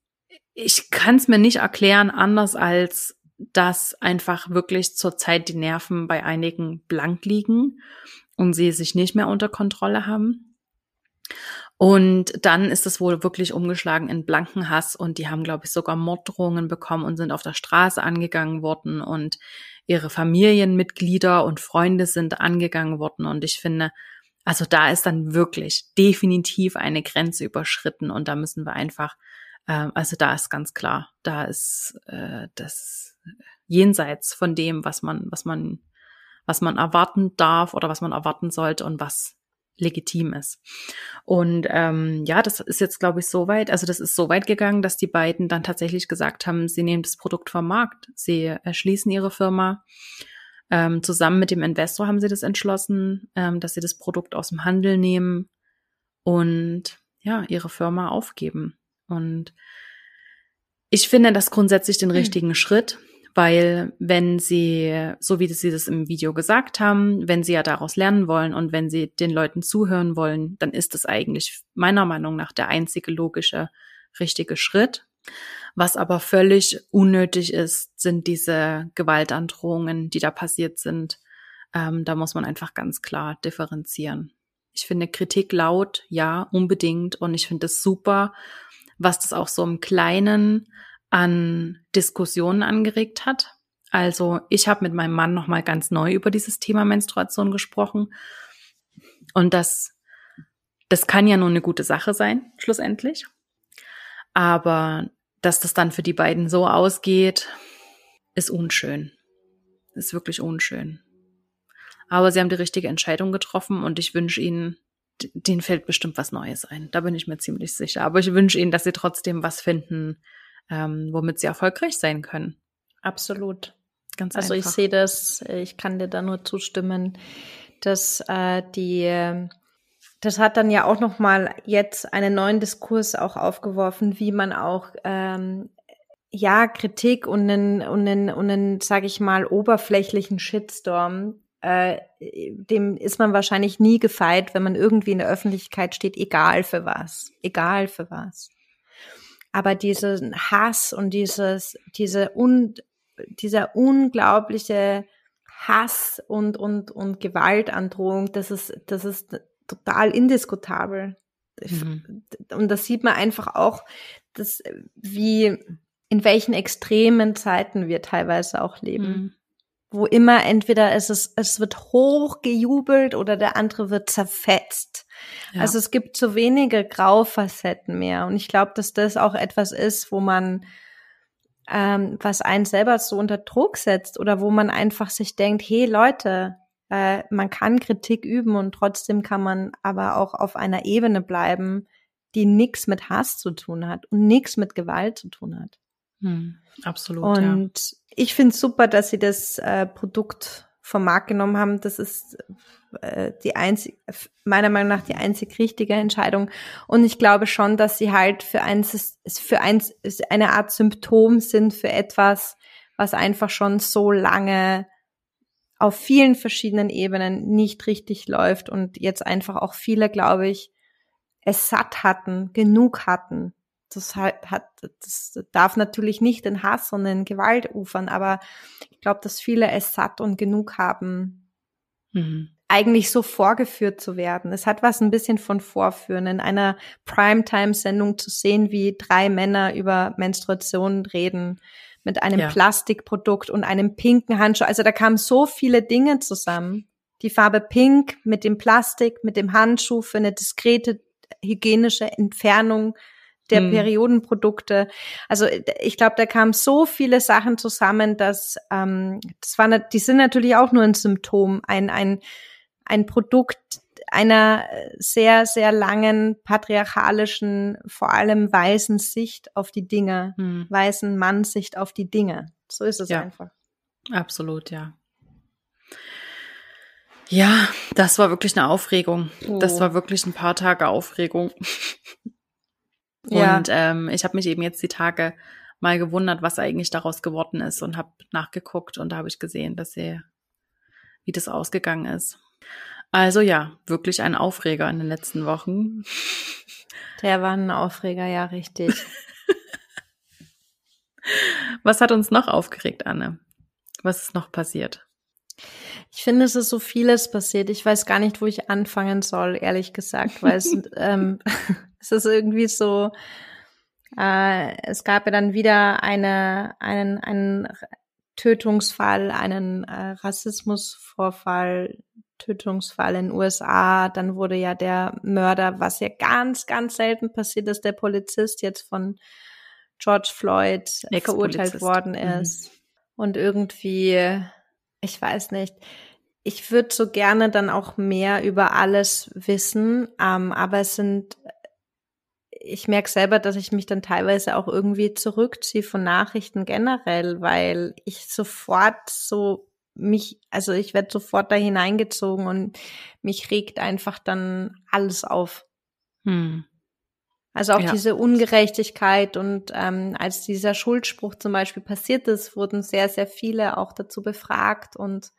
Ich kann es mir nicht erklären, anders als dass einfach wirklich zurzeit die Nerven bei einigen blank liegen und sie sich nicht mehr unter Kontrolle haben. Und dann ist es wohl wirklich umgeschlagen in blanken Hass und die haben, glaube ich, sogar Morddrohungen bekommen und sind auf der Straße angegangen worden und ihre Familienmitglieder und Freunde sind angegangen worden. Und ich finde, also da ist dann wirklich definitiv eine Grenze überschritten und da müssen wir einfach, äh, also da ist ganz klar, da ist äh, das jenseits von dem, was man, was man, was man erwarten darf oder was man erwarten sollte und was legitim ist. Und ähm, ja, das ist jetzt, glaube ich, so weit, also das ist so weit gegangen, dass die beiden dann tatsächlich gesagt haben, sie nehmen das Produkt vom Markt, sie erschließen ihre Firma. Ähm, zusammen mit dem Investor haben sie das entschlossen, ähm, dass sie das Produkt aus dem Handel nehmen und ja, ihre Firma aufgeben. Und ich finde das grundsätzlich den hm. richtigen mhm. Schritt weil wenn sie, so wie sie das im Video gesagt haben, wenn sie ja daraus lernen wollen und wenn sie den Leuten zuhören wollen, dann ist es eigentlich meiner Meinung nach der einzige logische, richtige Schritt. Was aber völlig unnötig ist, sind diese Gewaltandrohungen, die da passiert sind. Ähm, da muss man einfach ganz klar differenzieren. Ich finde Kritik laut, ja, unbedingt. Und ich finde es super, was das auch so im Kleinen an Diskussionen angeregt hat. Also ich habe mit meinem Mann noch mal ganz neu über dieses Thema Menstruation gesprochen und das das kann ja nur eine gute Sache sein schlussendlich, aber dass das dann für die beiden so ausgeht, ist unschön. Ist wirklich unschön. Aber sie haben die richtige Entscheidung getroffen und ich wünsche ihnen denen fällt bestimmt was Neues ein. Da bin ich mir ziemlich sicher. Aber ich wünsche ihnen, dass sie trotzdem was finden, ähm, womit sie erfolgreich sein können. Absolut. Ganz also einfach. ich sehe das, ich kann dir da nur zustimmen, dass äh, die das hat dann ja auch noch mal jetzt einen neuen Diskurs auch aufgeworfen, wie man auch ähm, ja Kritik und einen und einen und einen sage ich mal oberflächlichen Shitstorm äh, dem ist man wahrscheinlich nie gefeit, wenn man irgendwie in der Öffentlichkeit steht, egal für was, egal für was. Aber diesen Hass und dieses, diese un, dieser unglaubliche Hass und, und, und Gewaltandrohung, das ist, das ist total indiskutabel. Mhm. Und das sieht man einfach auch, dass, wie, in welchen extremen Zeiten wir teilweise auch leben. Mhm wo immer entweder es ist, es wird hochgejubelt oder der andere wird zerfetzt. Ja. Also es gibt so wenige Graufacetten mehr. Und ich glaube, dass das auch etwas ist, wo man, ähm, was einen selber so unter Druck setzt oder wo man einfach sich denkt, hey Leute, äh, man kann Kritik üben und trotzdem kann man aber auch auf einer Ebene bleiben, die nichts mit Hass zu tun hat und nichts mit Gewalt zu tun hat. Hm, absolut. Und ja. ich finde es super, dass sie das äh, Produkt vom Markt genommen haben. Das ist äh, die einzig, meiner Meinung nach die einzig richtige Entscheidung. Und ich glaube schon, dass sie halt für eins, für eins, eine Art Symptom sind für etwas, was einfach schon so lange auf vielen verschiedenen Ebenen nicht richtig läuft und jetzt einfach auch viele, glaube ich, es satt hatten, genug hatten das hat, das darf natürlich nicht den Hass und den Gewalt ufern, aber ich glaube, dass viele es satt und genug haben, mhm. eigentlich so vorgeführt zu werden. Es hat was ein bisschen von Vorführen, in einer Primetime-Sendung zu sehen, wie drei Männer über Menstruation reden mit einem ja. Plastikprodukt und einem pinken Handschuh. Also da kamen so viele Dinge zusammen. Die Farbe Pink mit dem Plastik, mit dem Handschuh für eine diskrete hygienische Entfernung der hm. Periodenprodukte. Also ich glaube, da kamen so viele Sachen zusammen, dass ähm, das war, die sind natürlich auch nur ein Symptom, ein ein ein Produkt einer sehr sehr langen patriarchalischen, vor allem weißen Sicht auf die Dinge, hm. weißen Mannsicht auf die Dinge. So ist es ja. einfach. Absolut, ja. Ja, das war wirklich eine Aufregung. Oh. Das war wirklich ein paar Tage Aufregung. Ja. Und ähm, ich habe mich eben jetzt die Tage mal gewundert, was eigentlich daraus geworden ist und habe nachgeguckt und da habe ich gesehen, dass sie, wie das ausgegangen ist. Also ja, wirklich ein Aufreger in den letzten Wochen. Der war ein Aufreger, ja, richtig. Was hat uns noch aufgeregt, Anne? Was ist noch passiert? Ich finde, es ist so vieles passiert. Ich weiß gar nicht, wo ich anfangen soll, ehrlich gesagt, weil es, ähm, es ist irgendwie so, äh, es gab ja dann wieder eine, einen, einen Tötungsfall, einen äh, Rassismusvorfall, Tötungsfall in den USA. Dann wurde ja der Mörder, was ja ganz, ganz selten passiert ist, der Polizist jetzt von George Floyd verurteilt worden mhm. ist. Mhm. Und irgendwie ich weiß nicht. Ich würde so gerne dann auch mehr über alles wissen, ähm, aber es sind, ich merke selber, dass ich mich dann teilweise auch irgendwie zurückziehe von Nachrichten generell, weil ich sofort so mich, also ich werde sofort da hineingezogen und mich regt einfach dann alles auf. Hm. Also auch ja. diese Ungerechtigkeit und ähm, als dieser Schuldspruch zum Beispiel passiert ist, wurden sehr, sehr viele auch dazu befragt und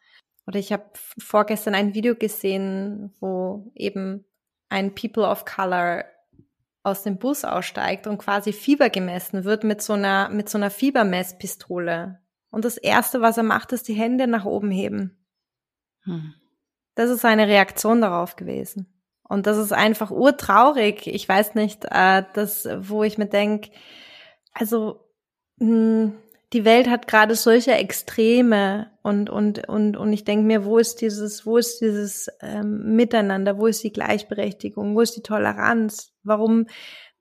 oder ich habe vorgestern ein Video gesehen, wo eben ein People of Color aus dem Bus aussteigt und quasi Fieber gemessen wird mit so einer mit so einer Fiebermesspistole. Und das erste, was er macht, ist die Hände nach oben heben. Hm. Das ist seine Reaktion darauf gewesen. Und das ist einfach urtraurig. Ich weiß nicht, äh, das, wo ich mir denke, also mh, hm, die Welt hat gerade solche Extreme und und und und ich denke mir, wo ist dieses, wo ist dieses ähm, Miteinander, wo ist die Gleichberechtigung, wo ist die Toleranz? Warum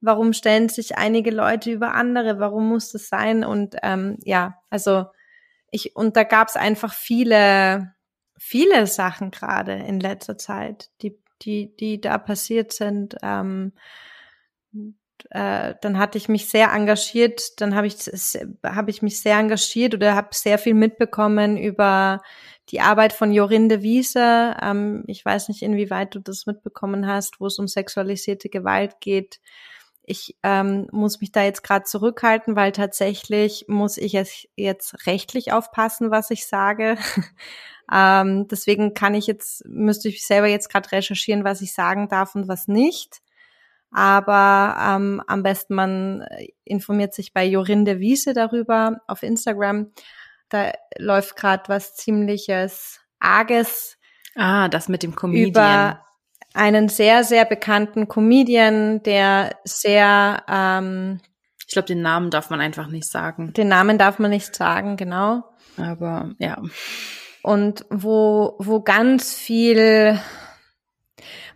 warum stellen sich einige Leute über andere? Warum muss das sein? Und ähm, ja, also ich und da gab es einfach viele viele Sachen gerade in letzter Zeit, die die, die da passiert sind. Ähm, äh, dann hatte ich mich sehr engagiert, dann habe ich, hab ich mich sehr engagiert oder habe sehr viel mitbekommen über die Arbeit von Jorinde Wiese. Ähm, ich weiß nicht, inwieweit du das mitbekommen hast, wo es um sexualisierte Gewalt geht. Ich ähm, muss mich da jetzt gerade zurückhalten, weil tatsächlich muss ich jetzt, jetzt rechtlich aufpassen, was ich sage. ähm, deswegen kann ich jetzt, müsste ich selber jetzt gerade recherchieren, was ich sagen darf und was nicht. Aber ähm, am besten man informiert sich bei Jorinde Wiese darüber auf Instagram. Da läuft gerade was ziemliches Arges. Ah, das mit dem Comedian. Über einen sehr, sehr bekannten Comedian, der sehr ähm, ich glaube, den Namen darf man einfach nicht sagen. Den Namen darf man nicht sagen, genau. Aber ja. Und wo, wo ganz viel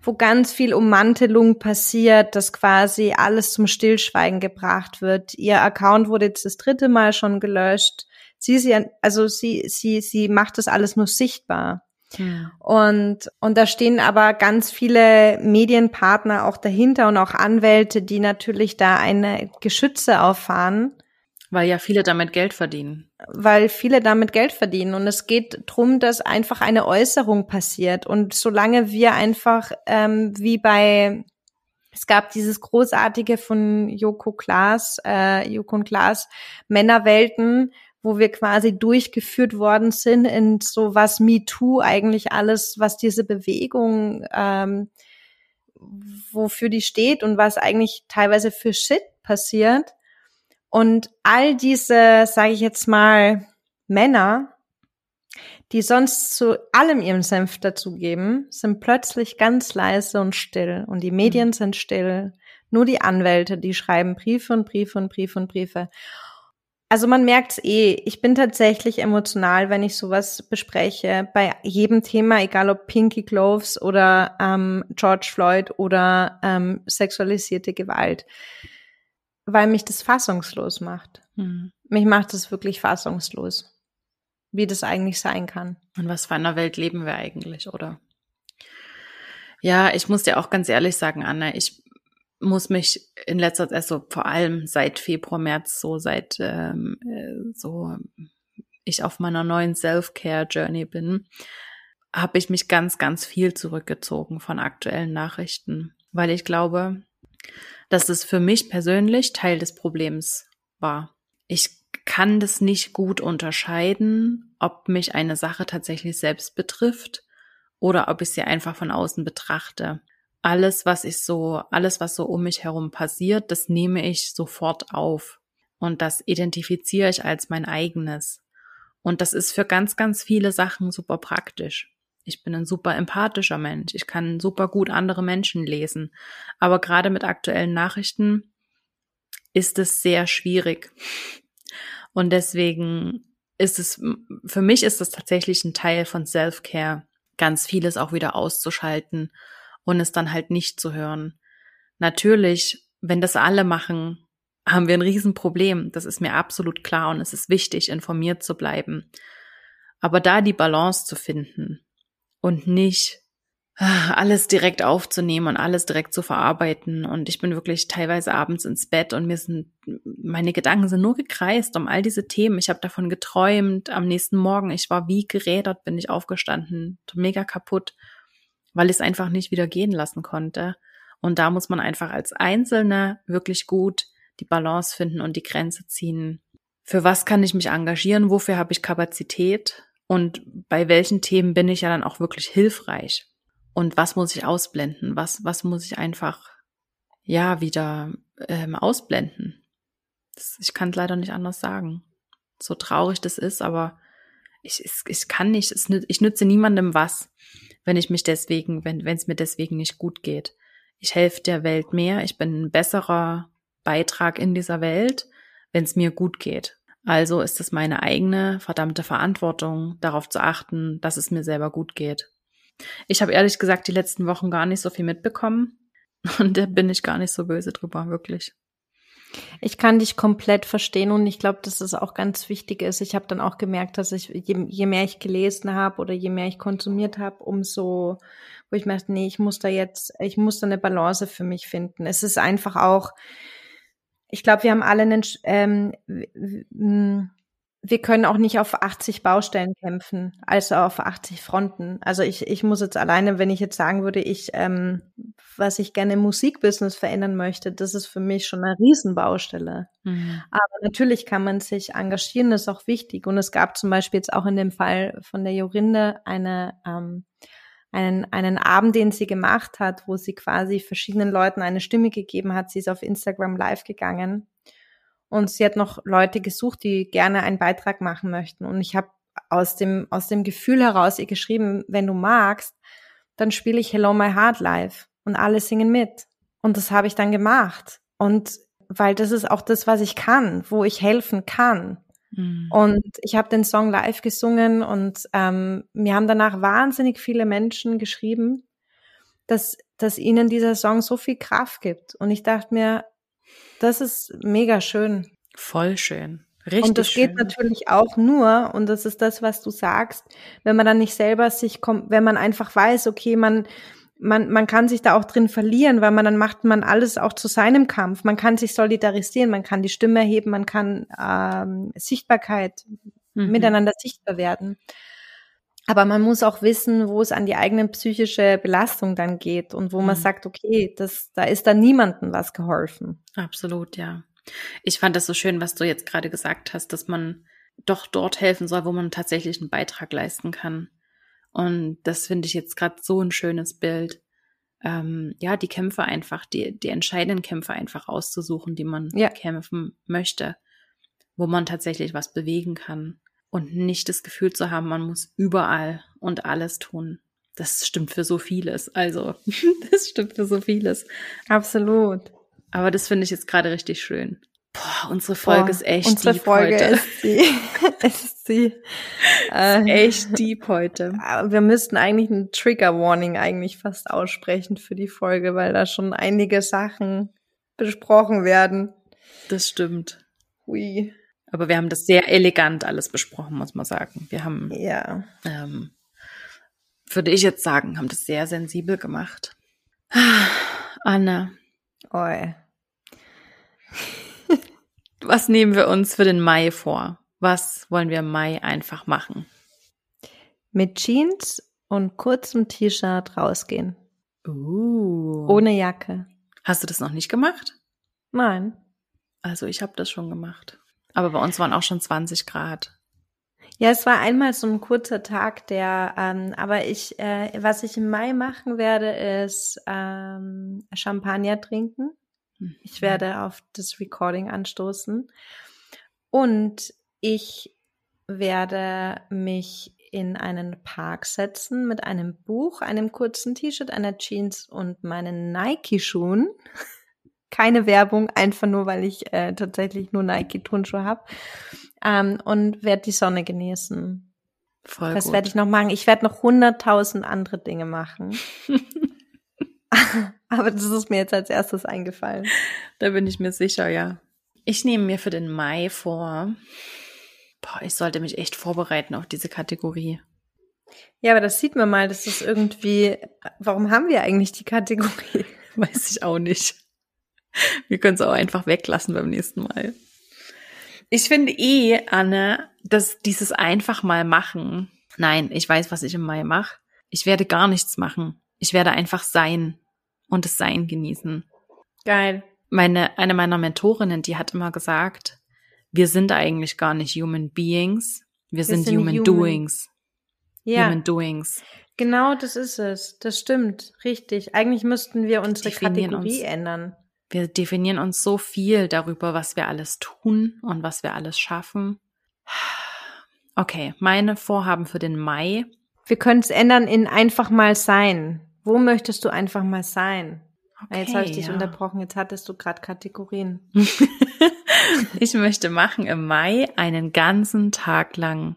wo ganz viel Ummantelung passiert, dass quasi alles zum Stillschweigen gebracht wird. Ihr Account wurde jetzt das dritte Mal schon gelöscht. Sie, sie, also sie, sie, sie macht das alles nur sichtbar. Und, und da stehen aber ganz viele Medienpartner auch dahinter und auch Anwälte, die natürlich da eine Geschütze auffahren. Weil ja viele damit Geld verdienen. Weil viele damit Geld verdienen. Und es geht drum, dass einfach eine Äußerung passiert. Und solange wir einfach, ähm, wie bei, es gab dieses großartige von Joko Klaas, äh, Joko und Klaas, Männerwelten, wo wir quasi durchgeführt worden sind in so was MeToo eigentlich alles, was diese Bewegung, ähm, wofür die steht und was eigentlich teilweise für Shit passiert. Und all diese, sage ich jetzt mal, Männer, die sonst zu allem ihren Senf dazugeben, sind plötzlich ganz leise und still. Und die Medien mhm. sind still. Nur die Anwälte, die schreiben Briefe und Briefe und Briefe und Briefe. Also man merkt's eh, ich bin tatsächlich emotional, wenn ich sowas bespreche, bei jedem Thema, egal ob Pinky Gloves oder ähm, George Floyd oder ähm, sexualisierte Gewalt, weil mich das fassungslos macht. Mhm. Mich macht es wirklich fassungslos, wie das eigentlich sein kann. Und was für einer Welt leben wir eigentlich, oder? Ja, ich muss dir auch ganz ehrlich sagen, Anna, ich muss mich in letzter Zeit, also vor allem seit Februar, März, so seit ähm, äh, so ich auf meiner neuen Self-Care-Journey bin, habe ich mich ganz, ganz viel zurückgezogen von aktuellen Nachrichten, weil ich glaube, dass es für mich persönlich Teil des Problems war. Ich kann das nicht gut unterscheiden, ob mich eine Sache tatsächlich selbst betrifft oder ob ich sie einfach von außen betrachte alles, was ich so, alles, was so um mich herum passiert, das nehme ich sofort auf. Und das identifiziere ich als mein eigenes. Und das ist für ganz, ganz viele Sachen super praktisch. Ich bin ein super empathischer Mensch. Ich kann super gut andere Menschen lesen. Aber gerade mit aktuellen Nachrichten ist es sehr schwierig. Und deswegen ist es, für mich ist es tatsächlich ein Teil von Self-Care, ganz vieles auch wieder auszuschalten und es dann halt nicht zu hören. Natürlich, wenn das alle machen, haben wir ein Riesenproblem. Das ist mir absolut klar und es ist wichtig, informiert zu bleiben. Aber da die Balance zu finden und nicht ah, alles direkt aufzunehmen und alles direkt zu verarbeiten. Und ich bin wirklich teilweise abends ins Bett und mir sind, meine Gedanken sind nur gekreist um all diese Themen. Ich habe davon geträumt. Am nächsten Morgen, ich war wie gerädert, bin ich aufgestanden, mega kaputt weil ich es einfach nicht wieder gehen lassen konnte. Und da muss man einfach als Einzelne wirklich gut die Balance finden und die Grenze ziehen. Für was kann ich mich engagieren? Wofür habe ich Kapazität? Und bei welchen Themen bin ich ja dann auch wirklich hilfreich? Und was muss ich ausblenden? Was, was muss ich einfach, ja, wieder ähm, ausblenden? Das, ich kann es leider nicht anders sagen. So traurig das ist, aber ich, ich, ich kann nicht, ich nütze niemandem was wenn ich mich deswegen, wenn es mir deswegen nicht gut geht. Ich helfe der Welt mehr, ich bin ein besserer Beitrag in dieser Welt, wenn es mir gut geht. Also ist es meine eigene verdammte Verantwortung, darauf zu achten, dass es mir selber gut geht. Ich habe ehrlich gesagt die letzten Wochen gar nicht so viel mitbekommen und da bin ich gar nicht so böse drüber, wirklich. Ich kann dich komplett verstehen und ich glaube, dass es auch ganz wichtig ist. Ich habe dann auch gemerkt, dass ich, je, je mehr ich gelesen habe oder je mehr ich konsumiert habe, umso, wo ich merke, nee, ich muss da jetzt, ich muss da eine Balance für mich finden. Es ist einfach auch, ich glaube, wir haben alle einen, ähm, wir können auch nicht auf 80 Baustellen kämpfen, also auf 80 Fronten. Also ich, ich muss jetzt alleine, wenn ich jetzt sagen würde, ich, ähm, was ich gerne im Musikbusiness verändern möchte, das ist für mich schon eine Riesenbaustelle. Mhm. Aber natürlich kann man sich engagieren, das ist auch wichtig. Und es gab zum Beispiel jetzt auch in dem Fall von der Jorinde eine, ähm, einen, einen Abend, den sie gemacht hat, wo sie quasi verschiedenen Leuten eine Stimme gegeben hat. Sie ist auf Instagram live gegangen und sie hat noch Leute gesucht, die gerne einen Beitrag machen möchten. Und ich habe aus dem, aus dem Gefühl heraus ihr geschrieben, wenn du magst, dann spiele ich Hello My Heart live und alle singen mit. Und das habe ich dann gemacht. Und weil das ist auch das, was ich kann, wo ich helfen kann. Mhm. Und ich habe den Song live gesungen und ähm, mir haben danach wahnsinnig viele Menschen geschrieben, dass, dass ihnen dieser Song so viel Kraft gibt. Und ich dachte mir, das ist mega schön. Voll schön. Richtig. Und das schön. geht natürlich auch nur, und das ist das, was du sagst, wenn man dann nicht selber sich kommt, wenn man einfach weiß, okay, man, man, man kann sich da auch drin verlieren, weil man dann macht man alles auch zu seinem Kampf. Man kann sich solidarisieren, man kann die Stimme erheben, man kann ähm, Sichtbarkeit mhm. miteinander sichtbar werden. Aber man muss auch wissen, wo es an die eigene psychische Belastung dann geht und wo man mhm. sagt, okay, das, da ist dann niemandem was geholfen. Absolut, ja. Ich fand das so schön, was du jetzt gerade gesagt hast, dass man doch dort helfen soll, wo man tatsächlich einen Beitrag leisten kann. Und das finde ich jetzt gerade so ein schönes Bild. Ähm, ja, die Kämpfe einfach, die, die entscheidenden Kämpfe einfach auszusuchen, die man ja. kämpfen möchte, wo man tatsächlich was bewegen kann und nicht das Gefühl zu haben, man muss überall und alles tun. Das stimmt für so vieles. Also, das stimmt für so vieles. Absolut. Aber das finde ich jetzt gerade richtig schön. Boah, unsere Folge Boah, ist echt unsere deep Folge heute. Ist sie. ist sie. Äh, echt deep heute. Wir müssten eigentlich ein Trigger Warning eigentlich fast aussprechen für die Folge, weil da schon einige Sachen besprochen werden. Das stimmt. Hui. Aber wir haben das sehr elegant alles besprochen, muss man sagen. Wir haben, ja. ähm, würde ich jetzt sagen, haben das sehr sensibel gemacht. Anne. Oi. Was nehmen wir uns für den Mai vor? Was wollen wir im Mai einfach machen? Mit Jeans und kurzem T-Shirt rausgehen. Uh. Ohne Jacke. Hast du das noch nicht gemacht? Nein. Also ich habe das schon gemacht. Aber bei uns waren auch schon 20 Grad. Ja, es war einmal so ein kurzer Tag, der, ähm, aber ich, äh, was ich im Mai machen werde, ist ähm, Champagner trinken. Ich mhm. werde auf das Recording anstoßen. Und ich werde mich in einen Park setzen mit einem Buch, einem kurzen T-Shirt, einer Jeans und meinen Nike-Schuhen keine Werbung, einfach nur, weil ich äh, tatsächlich nur Nike-Turnschuhe habe. Ähm, und werde die Sonne genießen. Voll das werde ich noch machen. Ich werde noch hunderttausend andere Dinge machen. Aber das ist mir jetzt als erstes eingefallen. Da bin ich mir sicher, ja. Ich nehme mir für den Mai vor, boah, ich sollte mich echt vorbereiten auf diese Kategorie. Ja, aber das sieht man mal, das ist irgendwie, warum haben wir eigentlich die Kategorie? Weiß ich auch nicht. Wir können es auch einfach weglassen beim nächsten Mal. Ich finde eh, Anne, dass dieses einfach mal machen. Nein, ich weiß, was ich im Mai mache. Ich werde gar nichts machen. Ich werde einfach sein und das Sein genießen. Geil. Meine, eine meiner Mentorinnen, die hat immer gesagt, wir sind eigentlich gar nicht Human Beings, wir, wir sind, sind, Human, human. Doings. Ja. Human Doings. Genau, das ist es. Das stimmt. Richtig. Eigentlich müssten wir unsere Kategorie uns. ändern. Wir definieren uns so viel darüber, was wir alles tun und was wir alles schaffen. Okay, meine Vorhaben für den Mai. Wir können es ändern in einfach mal sein. Wo möchtest du einfach mal sein? Okay, jetzt habe ich dich ja. unterbrochen, jetzt hattest du gerade Kategorien. ich möchte machen im Mai einen ganzen Tag lang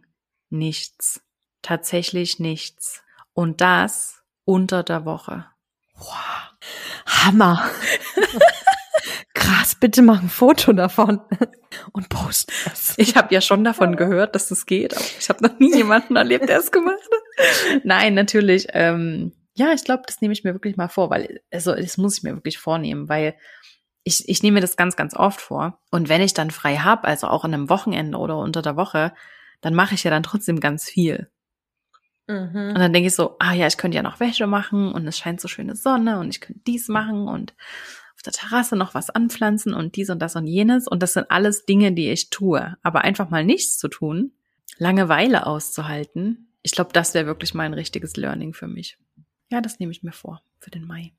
nichts. Tatsächlich nichts. Und das unter der Woche. Wow. Hammer. Krass, bitte mach ein Foto davon und post es. Ich habe ja schon davon gehört, dass das geht, aber ich habe noch nie jemanden erlebt, der es gemacht hat. Nein, natürlich. Ähm, ja, ich glaube, das nehme ich mir wirklich mal vor, weil also das muss ich mir wirklich vornehmen, weil ich, ich nehme mir das ganz, ganz oft vor. Und wenn ich dann frei habe, also auch an einem Wochenende oder unter der Woche, dann mache ich ja dann trotzdem ganz viel. Mhm. Und dann denke ich so, ah ja, ich könnte ja noch Wäsche machen und es scheint so schöne Sonne und ich könnte dies machen und auf der Terrasse noch was anpflanzen und dies und das und jenes. Und das sind alles Dinge, die ich tue. Aber einfach mal nichts zu tun, Langeweile auszuhalten, ich glaube, das wäre wirklich mein richtiges Learning für mich. Ja, das nehme ich mir vor für den Mai.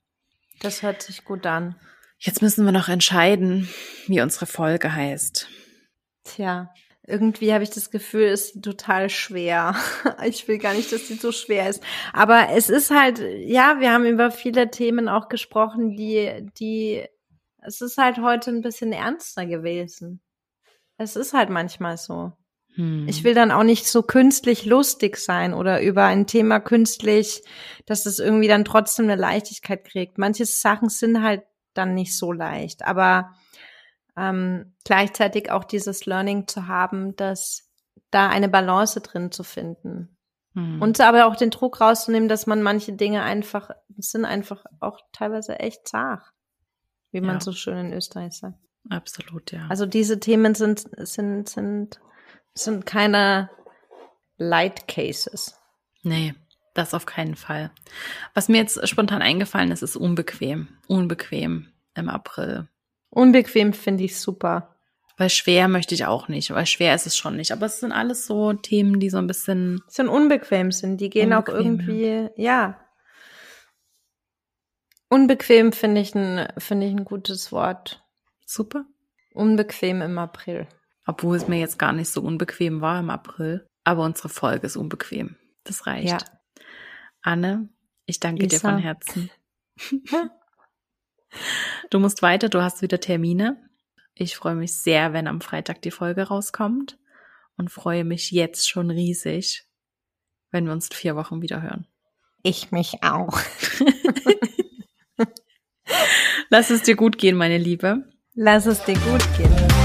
Das hört sich gut an. Jetzt müssen wir noch entscheiden, wie unsere Folge heißt. Tja, irgendwie habe ich das Gefühl, ist sie total schwer. Ich will gar nicht, dass sie so schwer ist. Aber es ist halt, ja, wir haben über viele Themen auch gesprochen, die, die, es ist halt heute ein bisschen ernster gewesen. Es ist halt manchmal so. Hm. Ich will dann auch nicht so künstlich lustig sein oder über ein Thema künstlich, dass es irgendwie dann trotzdem eine Leichtigkeit kriegt. Manche Sachen sind halt dann nicht so leicht. Aber ähm, gleichzeitig auch dieses Learning zu haben, dass da eine Balance drin zu finden. Hm. Und aber auch den Druck rauszunehmen, dass man manche Dinge einfach, sind einfach auch teilweise echt zart, wie man ja. so schön in Österreich sagt. Absolut, ja. Also diese Themen sind, sind, sind, sind keine Light Cases. Nee, das auf keinen Fall. Was mir jetzt spontan eingefallen ist, ist unbequem. Unbequem im April. Unbequem finde ich super. Weil schwer möchte ich auch nicht, weil schwer ist es schon nicht. Aber es sind alles so Themen, die so ein bisschen. Sind unbequem sind. Die gehen unbequem, auch irgendwie, ja. ja. Unbequem finde ich ein, finde ich ein gutes Wort. Super. Unbequem im April. Obwohl es mir jetzt gar nicht so unbequem war im April. Aber unsere Folge ist unbequem. Das reicht. Ja. Anne, ich danke Lisa. dir von Herzen. Du musst weiter, du hast wieder Termine. Ich freue mich sehr, wenn am Freitag die Folge rauskommt und freue mich jetzt schon riesig, wenn wir uns in vier Wochen wieder hören. Ich mich auch. Lass es dir gut gehen, meine Liebe. Lass es dir gut gehen.